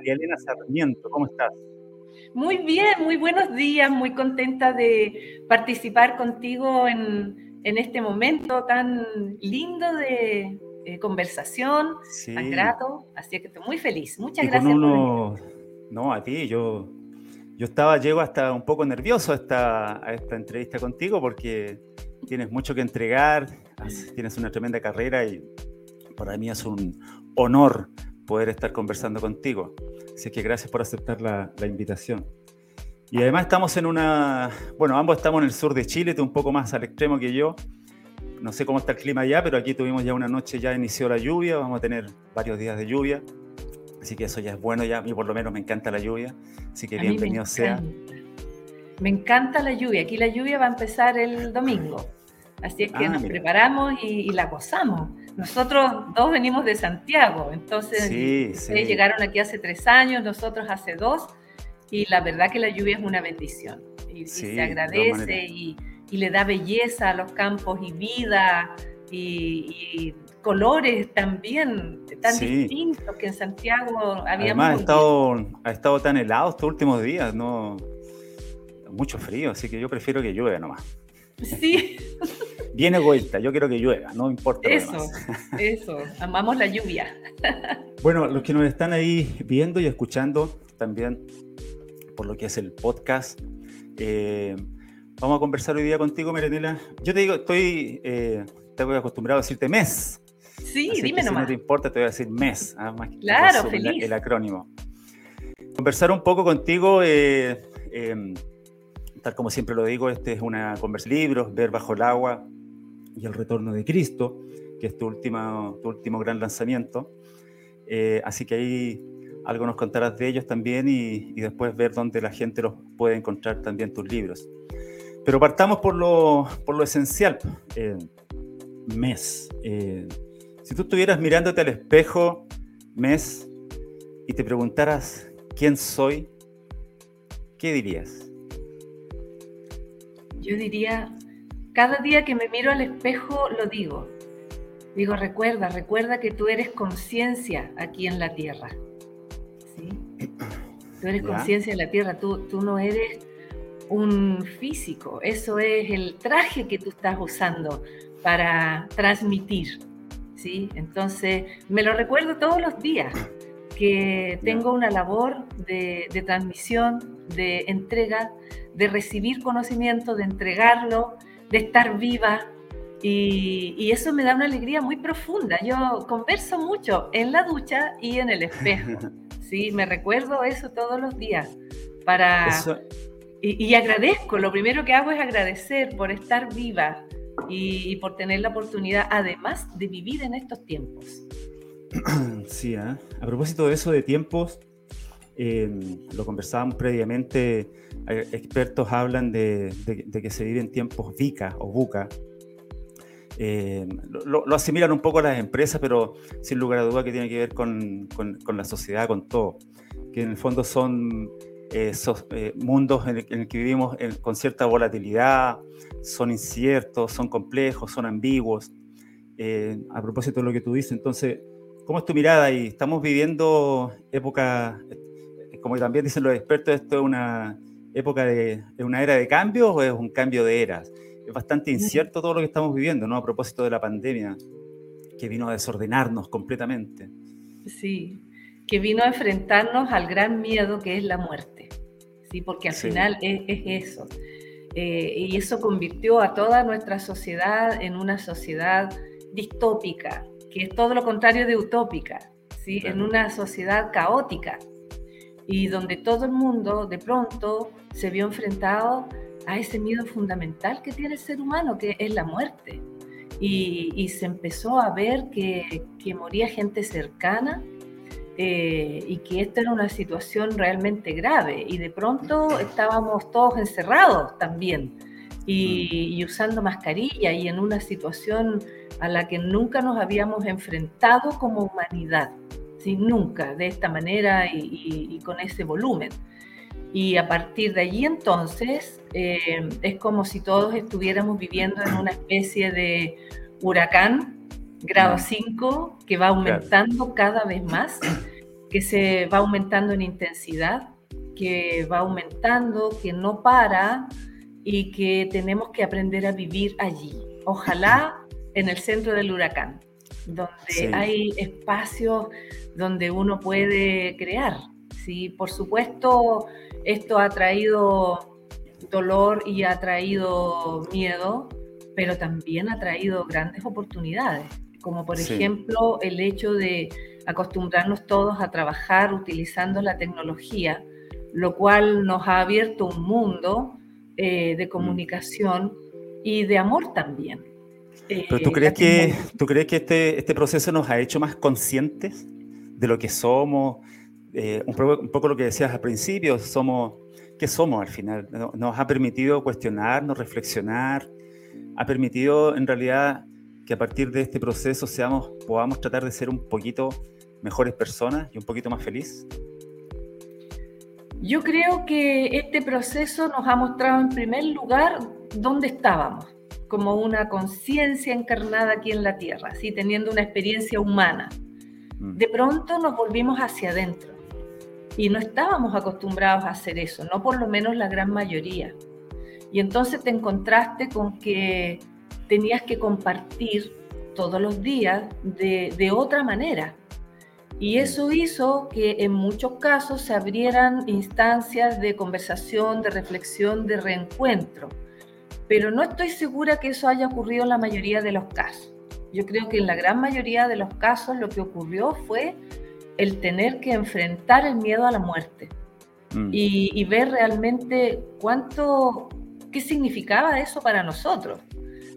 María Elena Sarmiento, ¿cómo estás? Muy bien, muy buenos días, muy contenta de participar contigo en, este momento tan lindo de conversación, tan grato, así que estoy muy feliz. Muchas gracias. no, a ti, yo, yo estaba, llego hasta un poco nervioso a esta, a esta entrevista contigo porque tienes mucho que entregar, tienes una tremenda carrera y para mí es un honor poder estar conversando contigo. Así que gracias por aceptar la, invitación. Y además estamos en una, bueno, ambos estamos en el sur de Chile, tú un poco más al extremo que yo. No sé cómo está el clima allá, pero aquí tuvimos ya una noche, ya inició la lluvia, vamos a tener varios días de lluvia. Así que eso ya es bueno, ya a mí por lo menos me encanta la lluvia. Así que bienvenido sea. Me encanta la lluvia. Aquí la lluvia va a empezar el domingo. Así es que ah, nos preparamos y, la gozamos. Nosotros dos venimos de Santiago, entonces ustedes llegaron aquí hace tres años, nosotros hace dos, y la verdad que la lluvia es una bendición. Y, se agradece y, le da belleza a los campos y vida y, colores también tan distintos que en Santiago habíamos. Además, ha estado, ha estado tan helado estos últimos días, no mucho frío, así que yo prefiero que llueva nomás. Sí. Viene vuelta, yo quiero que llueva, no importa. Eso, eso, amamos la lluvia. Bueno, los que nos están ahí viendo y escuchando también por lo que es el podcast, eh, vamos a conversar hoy día contigo, Merenela. Yo te digo, estoy, eh, estoy acostumbrado a decirte mes. Sí, dime nomás. Si no te importa, te voy a decir mes, ah, más claro, feliz. El, acrónimo. Conversar un poco contigo. Eh, em, tal como siempre lo digo, este es una conversación libros, Ver bajo el agua y el retorno de Cristo, que es tu, última, tu último gran lanzamiento. Eh, así que ahí algo nos contarás de ellos también y, después ver dónde la gente los puede encontrar también tus libros. Pero partamos por lo, por lo esencial. Eh, mes. Eh, si tú estuvieras mirándote al espejo, mes, y te preguntaras quién soy, ¿qué dirías? Yo diría, cada día que me miro al espejo lo digo. Digo, recuerda, recuerda que tú eres conciencia aquí en la tierra. ¿Sí? Tú eres conciencia en la tierra, tú, tú no eres un físico, eso es el traje que tú estás usando para transmitir. ¿sí? Entonces, me lo recuerdo todos los días, que tengo una labor de, de transmisión, de entrega, de recibir conocimiento, de entregarlo, de estar viva. Y, eso me da una alegría muy profunda. Yo converso mucho en la ducha y en el espejo. Sí, me recuerdo eso todos los días. Para, y, agradezco, lo primero que hago es agradecer por estar viva y, por tener la oportunidad, además, de vivir en estos tiempos. Sí, ¿eh? a propósito de eso de tiempos, lo conversábamos previamente, expertos hablan de, que se viven tiempos VICA o VUCA. Eh, lo, asimilan un poco a las empresas, pero sin lugar a duda que tiene que ver con, la sociedad, con todo. Que en el fondo son eh, eh, mundos en el, que vivimos con cierta volatilidad, son inciertos, son complejos, son ambiguos. a propósito de lo que tú dices, entonces, ¿cómo es tu mirada ahí? Estamos viviendo época como también dicen los expertos, esto es una época de, una era de cambio o es un cambio de eras. Es bastante incierto todo lo que estamos viviendo, ¿no? A propósito de la pandemia, que vino a desordenarnos completamente. Sí, que vino a enfrentarnos al gran miedo que es la muerte, ¿sí? Porque al final es, eso. Eh, y eso convirtió a toda nuestra sociedad en una sociedad distópica, que es todo lo contrario de utópica, ¿sí? En una sociedad caótica, y donde todo el mundo de pronto se vio enfrentado a ese miedo fundamental que tiene el ser humano, que es la muerte. Y, se empezó a ver que, que moría gente cercana eh, y que esta era una situación realmente grave. Y de pronto estábamos todos encerrados también y, y usando mascarilla y en una situación a la que nunca nos habíamos enfrentado como humanidad nunca de esta manera y, con ese volumen. Y a partir de allí entonces eh, es como si todos estuviéramos viviendo en una especie de huracán grado 5 que va aumentando cada vez más, que se va aumentando en intensidad, que va aumentando, que no para y que tenemos que aprender a vivir allí. Ojalá en el centro del huracán, donde hay espacios donde uno puede crear. ¿sí? Por supuesto, esto ha traído dolor y ha traído miedo, pero también ha traído grandes oportunidades, como por ejemplo el hecho de acostumbrarnos todos a trabajar utilizando la tecnología, lo cual nos ha abierto un mundo eh, de mm. comunicación y de amor también. ¿Pero tú eh, crees que, tú crees que este, este proceso nos ha hecho más conscientes de lo que somos? Eh, un, poco, un, poco, lo que decías al principio, somos, ¿qué somos al final? Nos ha permitido cuestionarnos, reflexionar, ha permitido en realidad que a partir de este proceso seamos, podamos tratar de ser un poquito mejores personas y un poquito más felices. Yo creo que este proceso nos ha mostrado en primer lugar dónde estábamos como una conciencia encarnada aquí en la Tierra, ¿sí? teniendo una experiencia humana. Mm. De pronto nos volvimos hacia adentro y no estábamos acostumbrados a hacer eso, no por lo menos la gran mayoría. Y entonces te encontraste con que tenías que compartir todos los días de, de otra manera. Y mm. eso hizo que en muchos casos se abrieran instancias de conversación, de reflexión, de reencuentro pero no estoy segura que eso haya ocurrido en la mayoría de los casos. Yo creo que en la gran mayoría de los casos lo que ocurrió fue el tener que enfrentar el miedo a la muerte mm. y, ver realmente cuánto, qué significaba eso para nosotros,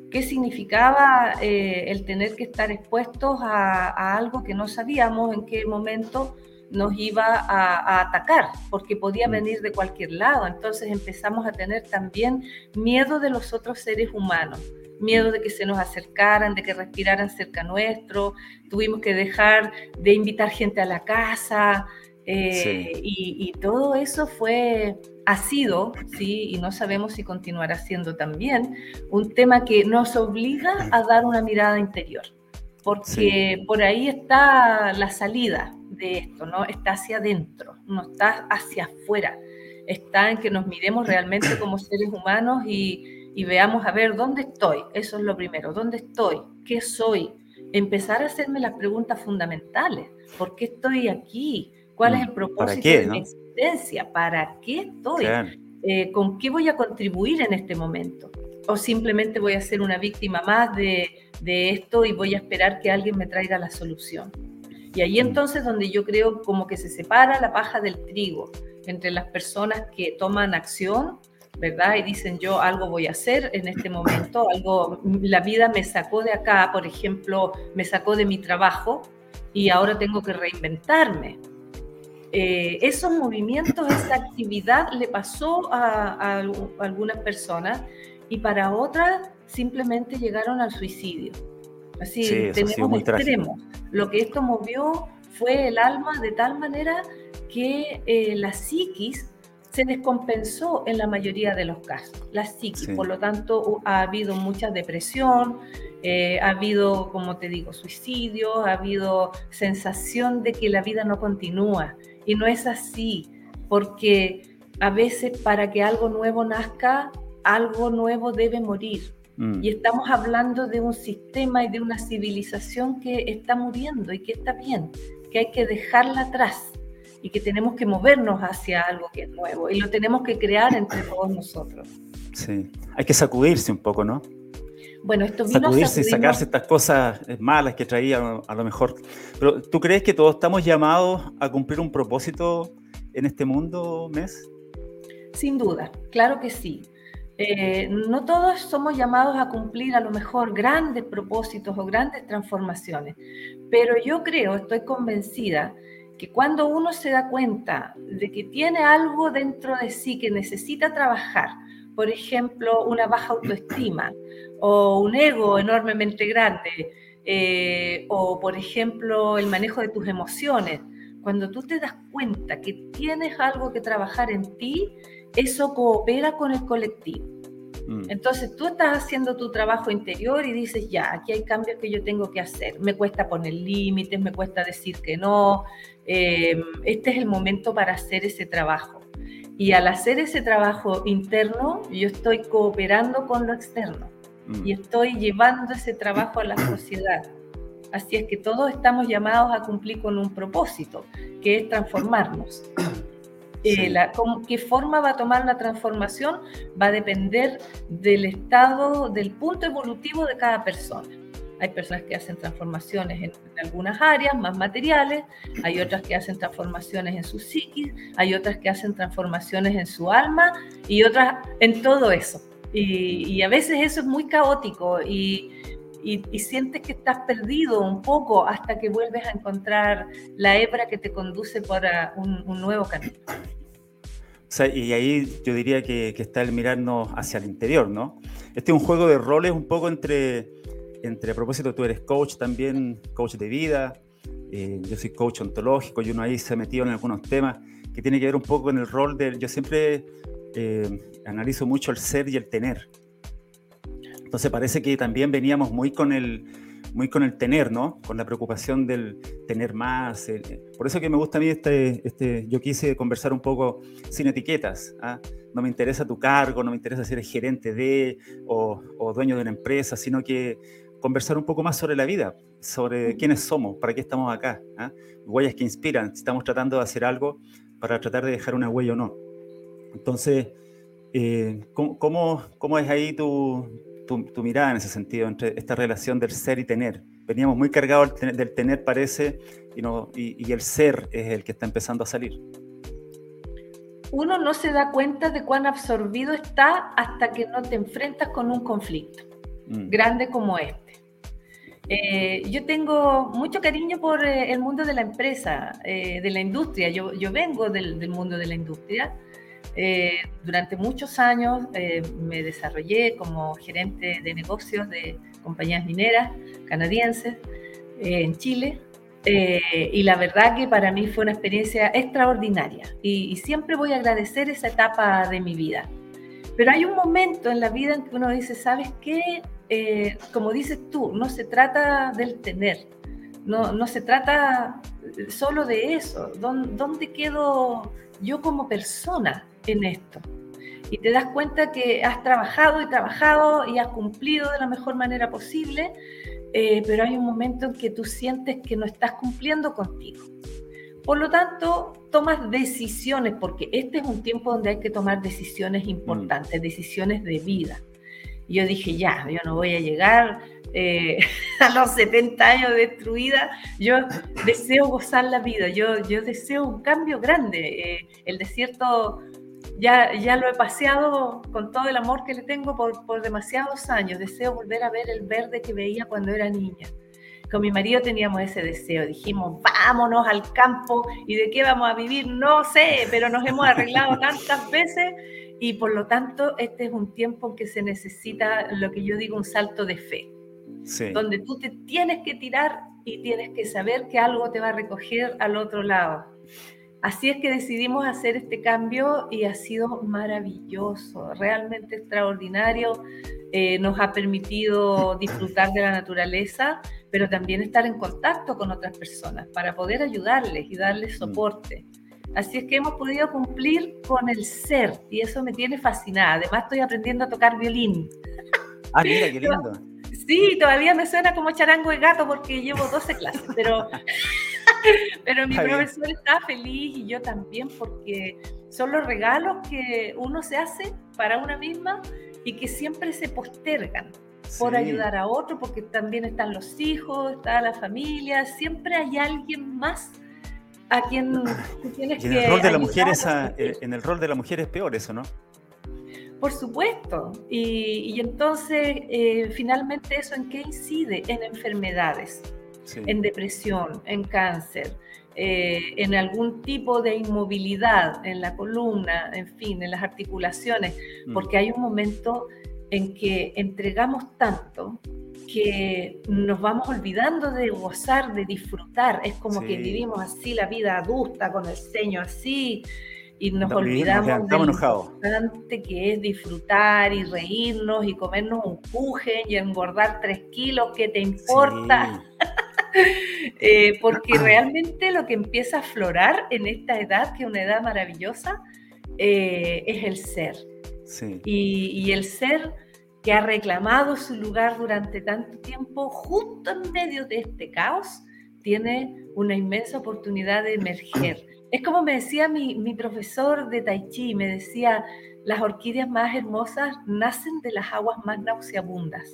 qué significaba eh, el tener que estar expuestos a, a, algo que no sabíamos en qué momento nos iba a, atacar, porque podía mm. venir de cualquier lado. Entonces empezamos a tener también miedo de los otros seres humanos, miedo de que se nos acercaran, de que respiraran cerca nuestro. Tuvimos que dejar de invitar gente a la casa. Eh, y, todo eso fue, ha sido, sí, y no sabemos si continuará siendo también, un tema que nos obliga a dar una mirada interior, porque por ahí está la salida, de esto, ¿no? Está hacia adentro, no está hacia afuera. Está en que nos miremos realmente como seres humanos y, y veamos, a ver, ¿dónde estoy? Eso es lo primero, ¿dónde estoy? ¿Qué soy? Empezar a hacerme las preguntas fundamentales. ¿Por qué estoy aquí? ¿Cuál es el propósito de mi existencia? ¿Para qué estoy? Eh, ¿Con qué voy a contribuir en este momento? ¿O simplemente voy a ser una víctima más de, de esto y voy a esperar que alguien me traiga la solución? Y ahí mm. entonces donde yo creo como que se separa la paja del trigo entre las personas que toman acción, ¿verdad? Y dicen yo algo voy a hacer en este momento, algo, la vida me sacó de acá, por ejemplo, me sacó de mi trabajo y ahora tengo que reinventarme. Eh, esos movimientos, esa actividad le pasó a, a algunas personas y para otras simplemente llegaron al suicidio. Así, tenemos extremos. Lo que esto movió fue el alma de tal manera que eh, la psiquis se descompensó en la mayoría de los casos, la psiquis. Por lo tanto, ha habido mucha depresión, eh, ha habido, como te digo, suicidio, ha habido sensación de que la vida no continúa. Y no es así, porque a veces para que algo nuevo nazca, algo nuevo debe morir. Mm. Y estamos hablando de un sistema y de una civilización que está muriendo y que está bien, que hay que dejarla atrás y que tenemos que movernos hacia algo que es nuevo y lo tenemos que crear entre todos nosotros. Sí, hay que sacudirse un poco, ¿no? Bueno, esto vino sacudirse y sacarse estas cosas malas que traía a lo mejor. Pero ¿tú crees que todos estamos llamados a cumplir un propósito en este mundo, Mes? Sin duda, claro que sí. Eh, no todos somos llamados a cumplir a lo mejor grandes propósitos o grandes transformaciones, pero yo creo, estoy convencida, que cuando uno se da cuenta de que tiene algo dentro de sí que necesita trabajar, por ejemplo, una baja autoestima o un ego enormemente grande, eh, o por ejemplo el manejo de tus emociones, cuando tú te das cuenta que tienes algo que trabajar en ti, eso coopera con el colectivo. Mm. Entonces tú estás haciendo tu trabajo interior y dices, ya, aquí hay cambios que yo tengo que hacer. Me cuesta poner límites, me cuesta decir que no. Eh, este es el momento para hacer ese trabajo. Y al hacer ese trabajo interno, yo estoy cooperando con lo externo mm. y estoy llevando ese trabajo a la sociedad. Así es que todos estamos llamados a cumplir con un propósito, que es transformarnos. Eh, ¿Qué forma va a tomar la transformación? Va a depender del estado, del punto evolutivo de cada persona. Hay personas que hacen transformaciones en, algunas áreas más materiales, hay otras que hacen transformaciones en su psiquis, hay otras que hacen transformaciones en su alma y otras en todo eso. Y, y a veces eso es muy caótico y, y, sientes que estás perdido un poco hasta que vuelves a encontrar la hebra que te conduce por un, nuevo camino. y ahí yo diría que, está el mirarnos hacia el interior, ¿no? Este es un juego de roles un poco entre, entre a propósito, tú eres coach también, coach de vida, eh, yo soy coach ontológico y uno ahí se ha metido en algunos temas que tiene que ver un poco con el rol del, yo siempre eh, analizo mucho el ser y el tener. Entonces parece que también veníamos muy con el, muy con el tener, ¿no? Con la preocupación del tener más. por eso que me gusta a mí este, este, yo quise conversar un poco sin etiquetas. ¿ah? No me interesa tu cargo, no me interesa si eres gerente de o, o, dueño de una empresa, sino que conversar un poco más sobre la vida, sobre quiénes somos, para qué estamos acá. ¿ah? Huellas que inspiran, si estamos tratando de hacer algo para tratar de dejar una huella o no. Entonces, eh, ¿cómo, cómo es ahí tu, tu, mirada en ese sentido, entre esta relación del ser y tener. Veníamos muy cargados del tener, parece, y, no, y, el ser es el que está empezando a salir. Uno no se da cuenta de cuán absorbido está hasta que no te enfrentas con un conflicto mm. grande como este. Eh, yo tengo mucho cariño por eh, el mundo de la empresa, eh, de la industria. Yo, yo vengo del, del, mundo de la industria eh, durante muchos años eh, me desarrollé como gerente de negocios de compañías mineras canadienses eh, en Chile. y la verdad que para mí fue una experiencia extraordinaria y, siempre voy a agradecer esa etapa de mi vida. Pero hay un momento en la vida en que uno dice, ¿sabes qué? como dices tú, no se trata del tener, no, no se trata solo de eso. ¿Dónde quedo yo como persona? En esto. Y te das cuenta que has trabajado y trabajado y has cumplido de la mejor manera posible, eh, pero hay un momento en que tú sientes que no estás cumpliendo contigo. Por lo tanto, tomas decisiones, porque este es un tiempo donde hay que tomar decisiones importantes, mm. decisiones de vida. Y yo dije, ya, yo no voy a llegar eh, a los 70 años destruida, yo deseo gozar la vida, yo, yo deseo un cambio grande. Eh, el desierto ya, ya lo he paseado con todo el amor que le tengo por, por demasiados años. Deseo volver a ver el verde que veía cuando era niña. Con mi marido teníamos ese deseo. Dijimos, vámonos al campo y de qué vamos a vivir, no sé, pero nos hemos arreglado tantas veces y por lo tanto este es un tiempo en que se necesita lo que yo digo un salto de fe. Donde tú te tienes que tirar y tienes que saber que algo te va a recoger al otro lado. Así es que decidimos hacer este cambio y ha sido maravilloso, realmente extraordinario. Eh, nos ha permitido disfrutar de la naturaleza, pero también estar en contacto con otras personas para poder ayudarles y darles mm. soporte. Así es que hemos podido cumplir con el ser y eso me tiene fascinada. Además estoy aprendiendo a tocar violín. Ah, mira, qué lindo. Sí, todavía me suena como charango de gato porque llevo 12 clases, pero Pero mi profesor está feliz y yo también porque son los regalos que uno se hace para una misma y que siempre se postergan por ayudar a otro, porque también están los hijos, está la familia, siempre hay alguien más a quien tienes que... En el rol de la mujer es eh, en el rol de la mujer es peor eso, ¿no? Por supuesto. Y, entonces, eh, finalmente, ¿eso en qué incide? En enfermedades en depresión, en cáncer, eh, en algún tipo de inmovilidad en la columna, en fin, en las articulaciones, mm. porque hay un momento en que entregamos tanto que nos vamos olvidando de gozar, de disfrutar. Es como que vivimos así la vida adulta, con el ceño así, y nos olvidamos de lo importante que es disfrutar y reírnos y comernos un puje y engordar tres kilos, ¿qué te importa? Eh, porque realmente lo que empieza a aflorar en esta edad, que es una edad maravillosa, eh, es el ser. Y, y el ser que ha reclamado su lugar durante tanto tiempo, justo en medio de este caos, tiene una inmensa oportunidad de emerger. Es como me decía mi, mi, profesor de Tai Chi, me decía, las orquídeas más hermosas nacen de las aguas más nauseabundas.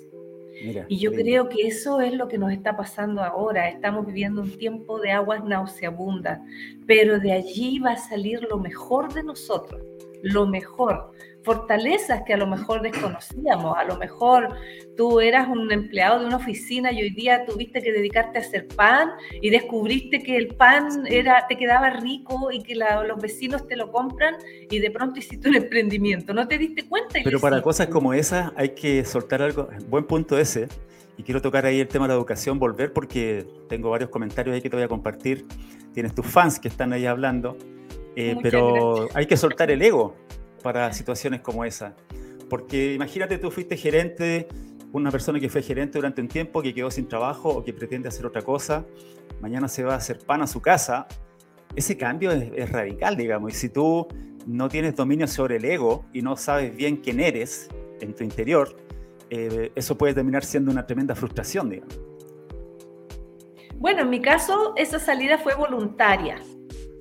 Y yo creo que eso es lo que nos está pasando ahora. Estamos viviendo un tiempo de aguas nauseabundas, pero de allí va a salir lo mejor de nosotros, lo mejor fortalezas que a lo mejor desconocíamos. A lo mejor tú eras un empleado de una oficina y hoy día tuviste que dedicarte a hacer pan y descubriste que el pan era, te quedaba rico y que los vecinos te lo compran y de pronto hiciste un emprendimiento. No te diste cuenta. Pero para cosas como esas hay que soltar algo. Buen punto ese. Y quiero tocar ahí el tema de la educación, volver porque tengo varios comentarios ahí que te voy a compartir. Tienes tus fans que están ahí hablando. Eh, pero hay que soltar el ego para situaciones como esa. Porque imagínate, tú fuiste gerente, una persona que fue gerente durante un tiempo, que quedó sin trabajo o que pretende hacer otra cosa, mañana se va a hacer pan a su casa. Ese cambio es, radical, digamos. Y si tú no tienes dominio sobre el ego y no sabes bien quién eres en tu interior, eh, eso puede terminar siendo una tremenda frustración, digamos. Bueno, en mi caso, esa salida fue voluntaria.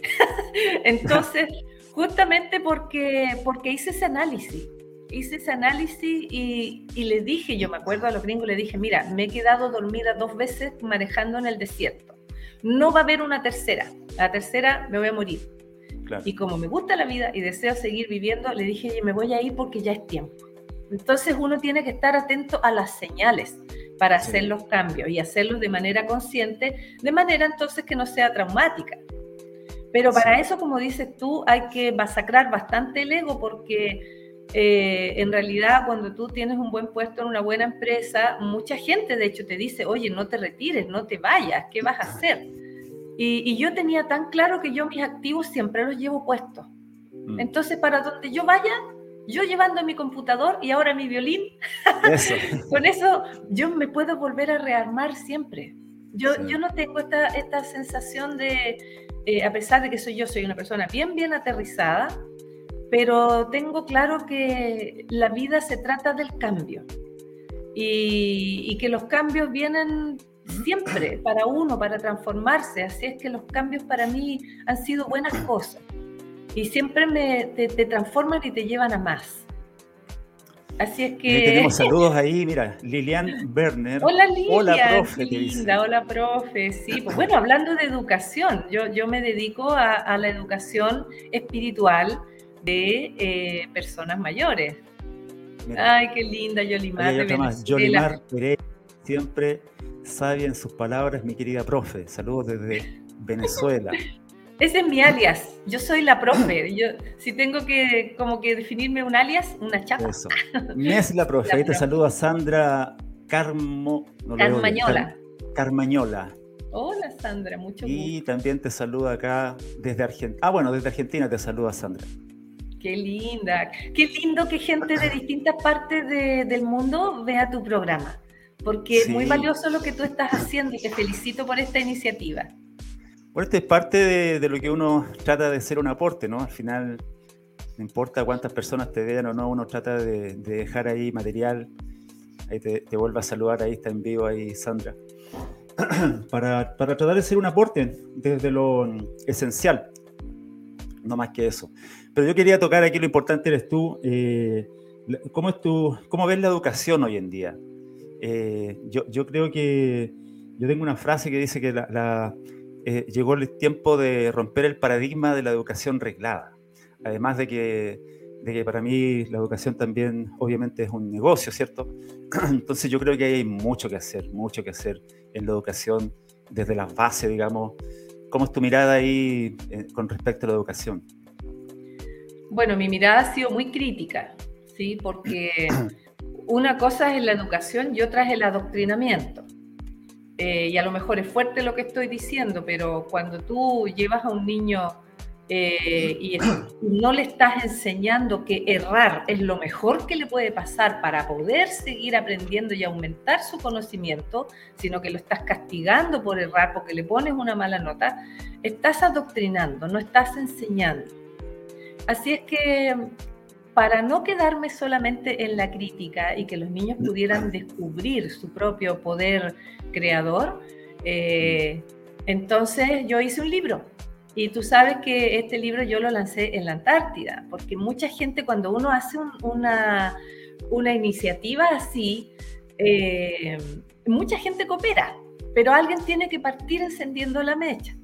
Entonces, Justamente porque, porque hice ese análisis. Hice ese análisis y, y, le dije, yo me acuerdo a los gringos, le dije, mira, me he quedado dormida dos veces manejando en el desierto. No va a haber una tercera. La tercera me voy a morir. Y como me gusta la vida y deseo seguir viviendo, le dije, me voy a ir porque ya es tiempo. Entonces uno tiene que estar atento a las señales para hacer los cambios y hacerlos de manera consciente, de manera entonces que no sea traumática. Pero para eso, como dices tú, hay que masacrar bastante el ego porque eh, en realidad cuando tú tienes un buen puesto en una buena empresa, mucha gente de hecho te dice, oye, no te retires, no te vayas, ¿qué vas a hacer? Y, yo tenía tan claro que yo mis activos siempre los llevo puestos. Mm. Entonces, para donde yo vaya, yo llevando mi computador y ahora mi violín, con eso yo me puedo volver a rearmar siempre. Yo, yo no tengo esta, esta sensación de, eh, a pesar de que soy yo, soy una persona bien, bien aterrizada, pero tengo claro que la vida se trata del cambio y, que los cambios vienen siempre para uno, para transformarse. Así es que los cambios para mí han sido buenas cosas y siempre me, te, te transforman y te llevan a más. Así es que. tenemos saludos ahí, mira, Lilian Werner. Hola Lilian. Hola, profe. Linda, hola, profe. Sí, pues bueno, hablando de educación, yo, yo me dedico a, la educación espiritual de eh, personas mayores. Ay, qué linda Yolimar. Yolimar Pérez, siempre sabia en sus palabras, mi querida profe. Saludos desde Venezuela. Ese es mi alias. Yo soy la profe. Yo, si tengo que como que definirme un alias, una chapa. Eso. es la profe. Ahí te saluda Sandra Carmo, Carmañola. Carmañola. Hola Sandra, mucho gusto. Y también te saluda acá desde Argentina. Ah, bueno, desde Argentina te saluda Sandra. Qué linda. Qué lindo que gente de distintas partes del mundo vea tu programa. Porque es muy valioso lo que tú estás haciendo y te felicito por esta iniciativa. Bueno, esto es parte de, lo que uno trata de ser un aporte, ¿no? Al final, no importa cuántas personas te vean o no, uno trata de, dejar ahí material. Ahí te, te vuelvo a saludar, ahí está en vivo, ahí Sandra. para, para tratar de ser un aporte desde lo esencial, no más que eso. Pero yo quería tocar aquí lo importante eres tú. Eh, ¿cómo, es tu, ¿Cómo ves la educación hoy en día? Eh, yo, yo, creo que yo tengo una frase que dice que la, eh, llegó el tiempo de romper el paradigma de la educación reglada. Además de que, de que para mí la educación también obviamente es un negocio, ¿cierto? Entonces yo creo que hay mucho que hacer, mucho que hacer en la educación desde las bases, digamos. ¿Cómo es tu mirada ahí eh, con respecto a la educación? Bueno, mi mirada ha sido muy crítica, ¿sí? Porque una cosa es la educación y otra es el adoctrinamiento. Eh, y a lo mejor es fuerte lo que estoy diciendo, pero cuando tú llevas a un niño eh, y no le estás enseñando que errar es lo mejor que le puede pasar para poder seguir aprendiendo y aumentar su conocimiento, sino que lo estás castigando por errar porque le pones una mala nota, estás adoctrinando, no estás enseñando. Así es que para no quedarme solamente en la crítica y que los niños pudieran descubrir su propio poder creador, eh, entonces yo hice un libro. Y tú sabes que este libro yo lo lancé en la Antártida, porque mucha gente cuando uno hace una, una, iniciativa así, eh, mucha gente coopera, pero alguien tiene que partir encendiendo la mecha.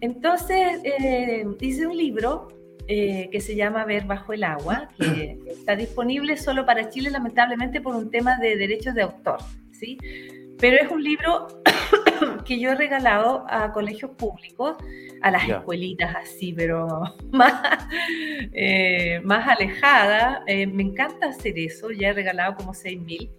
Entonces eh, hice un libro eh, que se llama Ver bajo el agua, que está disponible solo para Chile, lamentablemente por un tema de derechos de autor, ¿sí? Pero es un libro que yo he regalado a colegios públicos, a las escuelitas así, pero más, eh, más alejada. Eh, me encanta hacer eso, ya he regalado como 6.000.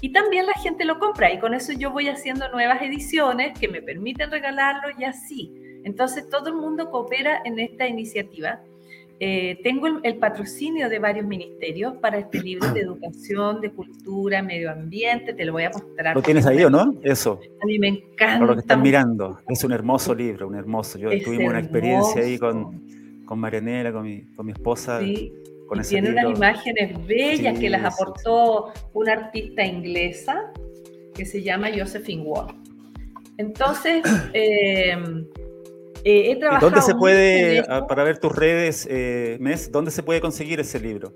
Y también la gente lo compra y con eso yo voy haciendo nuevas ediciones que me permiten regalarlo y así. Entonces todo el mundo coopera en esta iniciativa eh, tengo el, patrocinio de varios ministerios para este libro de educación, de cultura, medio ambiente. Te lo voy a mostrar. ¿Lo tienes ahí o no? Eso. A mí me encanta. Por lo que están mirando. Es un hermoso libro, un hermoso. Yo tuvimos una experiencia ahí con, con Marianela, con mi, con mi esposa. Sí. Con y tiene unas imágenes bellas que las aportó una artista inglesa que se llama Josephine Ward. Entonces, eh, eh, ¿Dónde se puede, ah, para ver tus redes, eh, Mes, dónde se puede conseguir ese libro?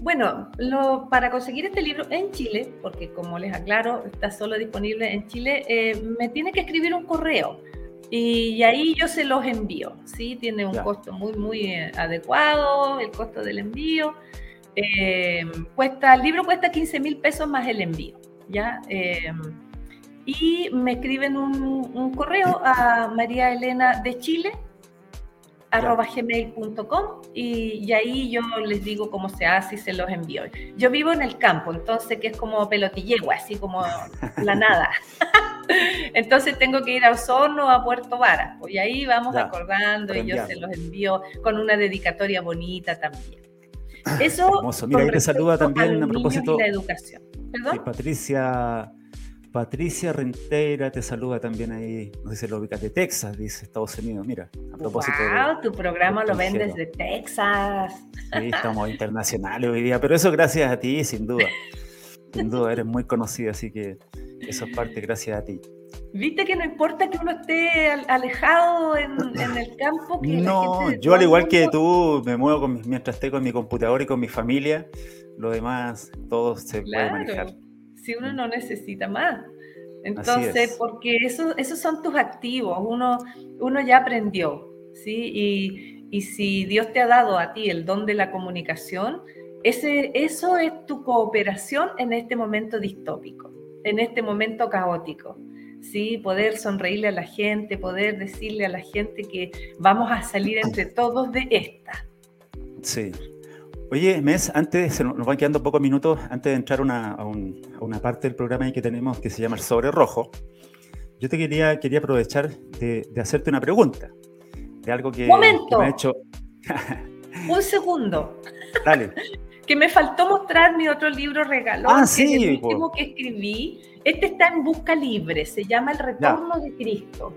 Bueno, lo, para conseguir este libro en Chile, porque como les aclaro, está solo disponible en Chile, eh, me tiene que escribir un correo y, ahí yo se los envío. ¿sí? Tiene un costo muy, muy eh, adecuado, el costo del envío. cuesta, el libro cuesta 15 mil pesos más el envío. ¿ya? Y me escriben un, correo a María Elena de Chile arroba gmail.com y, y, ahí yo les digo cómo se hace y se los envío. Yo vivo en el campo, entonces que es como pelotillegua, así como la nada. entonces tengo que ir a Osorno o a Puerto Vara, pues, y ahí vamos acordando y yo se los envío con una dedicatoria bonita también. Eso Hermoso. Mira, ahí te saluda también a propósito. la educación. ¿Perdón? Patricia Patricia Renteira te saluda también ahí, no sé si lo ubicas, de Texas, dice Estados Unidos. Mira, a propósito. Wow, tu programa lo ven desde Texas. Sí, estamos internacionales hoy día, pero eso gracias a ti, sin duda. Sin duda, eres muy conocida, así que eso es parte gracias a ti. Viste que no importa que uno esté alejado en, el campo. Que no, yo al igual que tú me muevo con mientras esté con mi computador y con mi familia, lo demás todo se puede manejar si uno no necesita más. Entonces, porque eso, esos son tus activos, uno, uno ya aprendió, ¿sí? Y, y, si Dios te ha dado a ti el don de la comunicación, ese, eso es tu cooperación en este momento distópico, en este momento caótico. ¿sí? Poder sonreírle a la gente, poder decirle a la gente que vamos a salir entre todos de esta. Sí, Oye, Mes, antes, se nos van quedando pocos minutos antes de entrar a, una parte del programa que tenemos que se llama el sobre rojo. Yo te quería, quería aprovechar de, hacerte una pregunta. De algo que, ¡Momento! me ha hecho. Un segundo. Dale. que me faltó mostrar mi otro libro regalo. Ah, sí. el último que escribí. Este está en busca libre. Se llama El Retorno de Cristo.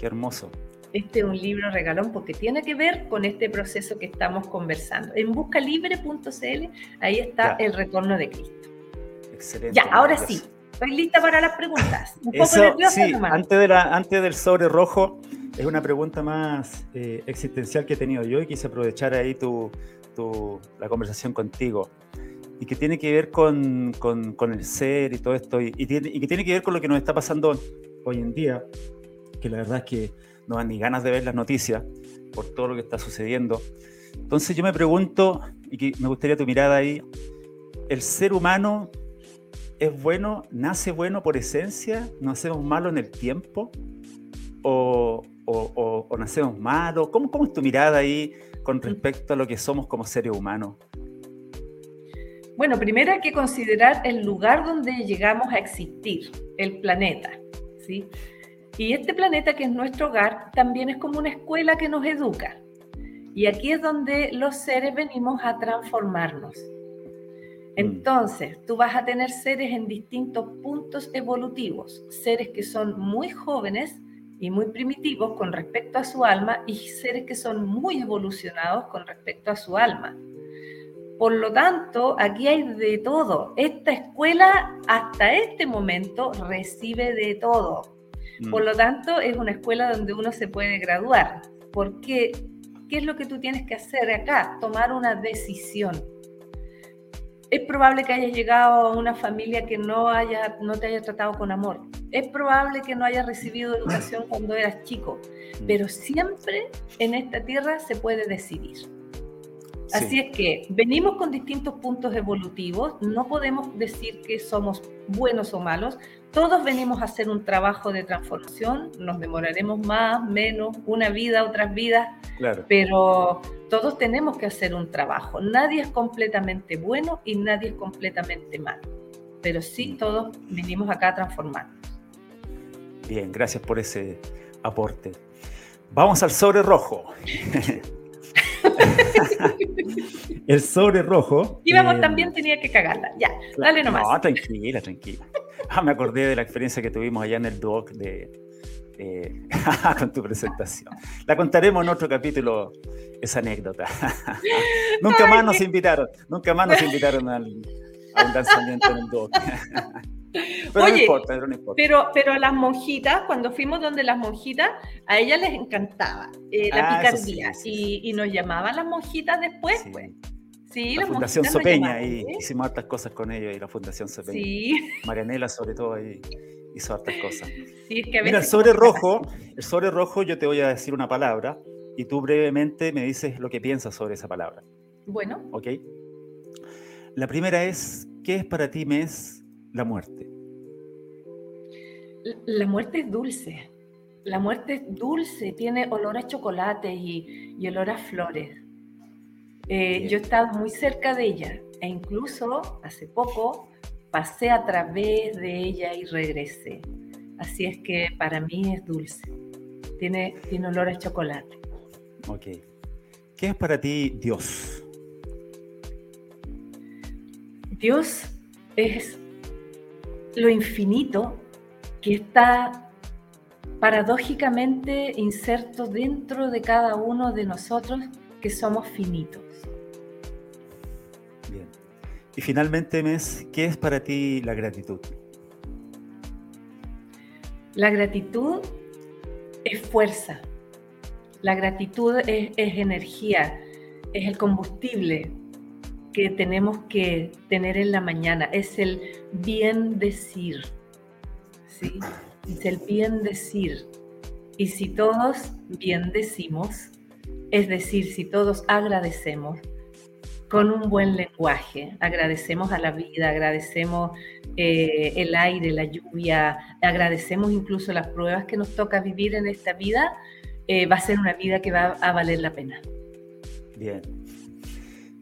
Qué hermoso este es un libro regalón porque tiene que ver con este proceso que estamos conversando. En buscalibre.cl, ahí está el retorno de Cristo. Excelente. Ya, ahora sí, estoy lista para las preguntas. Un poco nerviosa sí, antes, de la, antes del sobre rojo, es una pregunta más eh, existencial que he tenido yo y quise aprovechar ahí tu, tu, la conversación contigo. Y que tiene que ver con, con, con el ser y todo esto, y, y, tiene, y que tiene que ver con lo que nos está pasando hoy en día, que la verdad es que no dan ni ganas de ver las noticias por todo lo que está sucediendo. Entonces yo me pregunto, y que me gustaría tu mirada ahí, ¿el ser humano es bueno, nace bueno por esencia? ¿Nacemos malo en el tiempo? ¿O, o, nacemos malos? ¿Cómo, ¿Cómo es tu mirada ahí con respecto a lo que somos como seres humanos? Bueno, primero hay que considerar el lugar donde llegamos a existir, el planeta, ¿sí? Y este planeta que es nuestro hogar también es como una escuela que nos educa. Y aquí es donde los seres venimos a transformarnos. Mm. Entonces, tú vas a tener seres en distintos puntos evolutivos, seres que son muy jóvenes y muy primitivos con respecto a su alma y seres que son muy evolucionados con respecto a su alma. Por lo tanto, aquí hay de todo. Esta escuela hasta este momento recibe de todo. Por mm. lo tanto, es una escuela donde uno se puede graduar. Porque, ¿qué es lo que tú tienes que hacer acá? Tomar una decisión es probable que hayas llegado a una familia que no, haya, no te haya tratado con amor. Es probable que no hayas recibido educación cuando eras chico. Mm. Pero siempre en esta tierra se puede decidir. Así es que venimos con distintos puntos evolutivos, no podemos decir que somos buenos o malos, todos venimos a hacer un trabajo de transformación, nos demoraremos más, menos, una vida, otras vidas, claro. pero todos tenemos que hacer un trabajo. Nadie es completamente bueno y nadie es completamente malo, pero sí mm. todos venimos acá a transformarnos. Bien, gracias por ese aporte. Vamos al sobre rojo. el sobre rojo. Y vamos, eh, también tenía que cagarla. Ya, dale nomás. No, tranquila, tranquila. Ah, me acordé de la experiencia que tuvimos allá en el doc de, con tu presentación. La contaremos en otro capítulo, esa anécdota. nunca más nos invitaron, nunca más nos invitaron al, a un lanzamiento en el doc. Pero no importa, pero no importa. Pero, pero a las monjitas, cuando fuimos donde las monjitas, a ellas les encantaba eh, la ah, picardía. y, y, nos llamaban las monjitas después, pues. Sí, la Fundación Sopeña, y hicimos hartas cosas con ellos y la Fundación Sopeña. Sí. Marianela, sobre todo, ahí hizo hartas cosas. Sí, que Mira, el sobre rojo, el sobre rojo, yo te voy a decir una palabra y tú brevemente me dices lo que piensas sobre esa palabra. Bueno. ¿Ok? La primera es, ¿qué es para ti, Mes, la muerte? La muerte es dulce. La muerte es dulce, tiene olor a chocolate y, olor a flores. Eh, yo he estado muy cerca de ella e incluso hace poco pasé a través de ella y regresé. Así es que para mí es dulce. Tiene, tiene olor a chocolate. Ok. ¿Qué es para ti Dios? Dios es lo infinito que está paradójicamente inserto dentro de cada uno de nosotros que somos finitos. Bien. Y finalmente, Mes, ¿qué es para ti la gratitud? La gratitud es fuerza. La gratitud es, es energía, es el combustible que tenemos que tener en la mañana, es el bien decir. ¿sí? Es el bien decir. Y si todos bien decimos, es decir, si todos agradecemos con un buen lenguaje, agradecemos a la vida, agradecemos eh, el aire, la lluvia, agradecemos incluso las pruebas que nos toca vivir en esta vida, eh, va a ser una vida que va a valer la pena. Bien,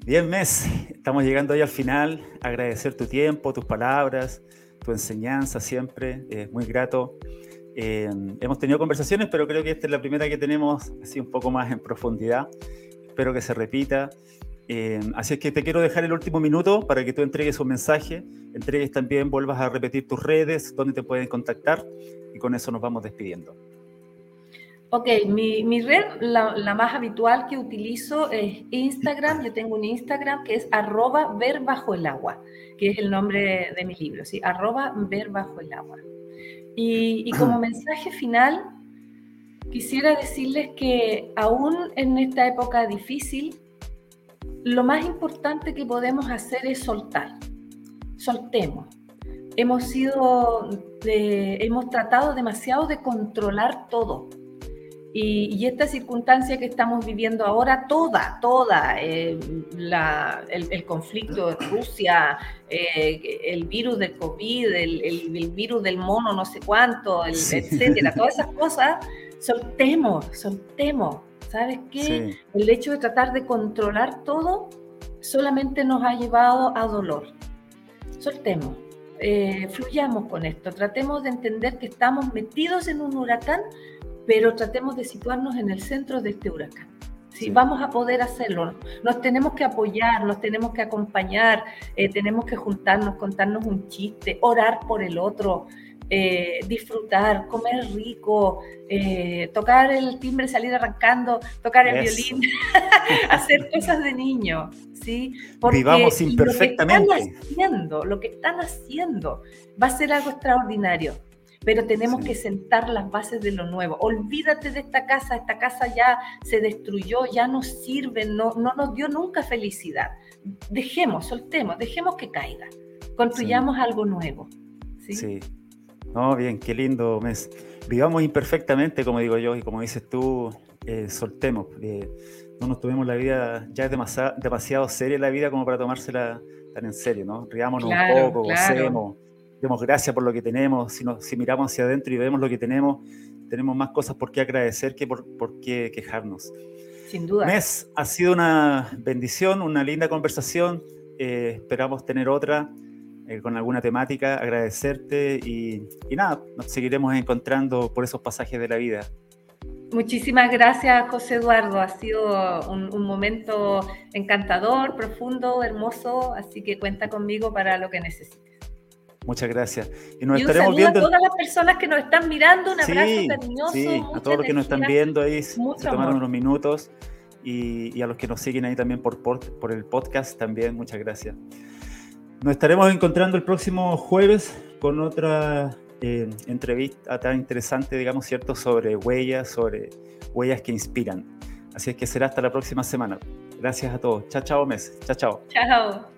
Bien, Mes, estamos llegando ya al final. Agradecer tu tiempo, tus palabras, tu enseñanza siempre. Es muy grato. Eh, hemos tenido conversaciones, pero creo que esta es la primera que tenemos así un poco más en profundidad. Espero que se repita. Eh, así es que te quiero dejar el último minuto para que tú entregues un mensaje, entregues también, vuelvas a repetir tus redes, dónde te pueden contactar y con eso nos vamos despidiendo. Ok, mi, red, la, más habitual que utilizo es Instagram. Yo tengo un Instagram que es arroba ver bajo el agua, que es el nombre de mi libro, ¿sí? Arroba ver bajo el agua. Y, y como mensaje final, quisiera decirles que aún en esta época difícil, lo más importante que podemos hacer es soltar. Soltemos. Hemos sido, hemos tratado demasiado de controlar todo y, esta circunstancia que estamos viviendo ahora, toda, toda, eh, el, conflicto de Rusia, eh, el virus del COVID, el, virus del mono, no sé cuánto, etcétera, todas esas cosas, soltemos, soltemos. ¿Sabes qué? El hecho de tratar de controlar todo solamente nos ha llevado a dolor. Soltemos, eh, fluyamos con esto, tratemos de entender que estamos metidos en un huracán, pero tratemos de situarnos en el centro de este huracán. Si vamos a poder hacerlo, nos tenemos que apoyar, nos tenemos que acompañar, eh, tenemos que juntarnos, contarnos un chiste, orar por el otro, eh, disfrutar, comer rico, eh, tocar el timbre, salir arrancando, tocar el violín, hacer cosas de niño, ¿sí? Porque Vivamos imperfectamente. Lo que, están haciendo, lo que están haciendo va a ser algo extraordinario pero tenemos que sentar las bases de lo nuevo. Olvídate de esta casa, esta casa ya se destruyó, ya no sirve, no, no nos dio nunca felicidad. Dejemos, soltemos, dejemos que caiga, construyamos algo nuevo. ¿sí? sí. No, bien, qué lindo mes. Vivamos imperfectamente, como digo yo, y como dices tú, eh, soltemos. no nos tomemos la vida, ya es demasiado, demasiado seria la vida como para tomársela tan en serio, ¿no? Riámonos un poco, gocemos, demos gracias por lo que tenemos. Si, si miramos hacia adentro y vemos lo que tenemos, tenemos más cosas por qué agradecer que por, por qué quejarnos. Sin duda. Mes, ha sido una bendición, una linda conversación. Eh, esperamos tener otra. Eh, con alguna temática, agradecerte y, nada, nos seguiremos encontrando por esos pasajes de la vida. Muchísimas gracias, José Eduardo. Ha sido un, momento encantador, profundo, hermoso, así que cuenta conmigo para lo que necesites. Muchas gracias. Y nos estaremos viendo. A todas las personas que nos están mirando, un abrazo cariñoso. Sí, a todos los que nos están viendo ahí, se tomaron unos minutos. Y, a los que nos siguen ahí también por, por, por el podcast, también, muchas gracias. Nos estaremos encontrando el próximo jueves con otra eh, entrevista tan interesante, digamos, ¿cierto? Sobre huellas, sobre huellas que inspiran. Así es que será hasta la próxima semana. Gracias a todos. Chao, chao, Mes. Chao, chao. Chao.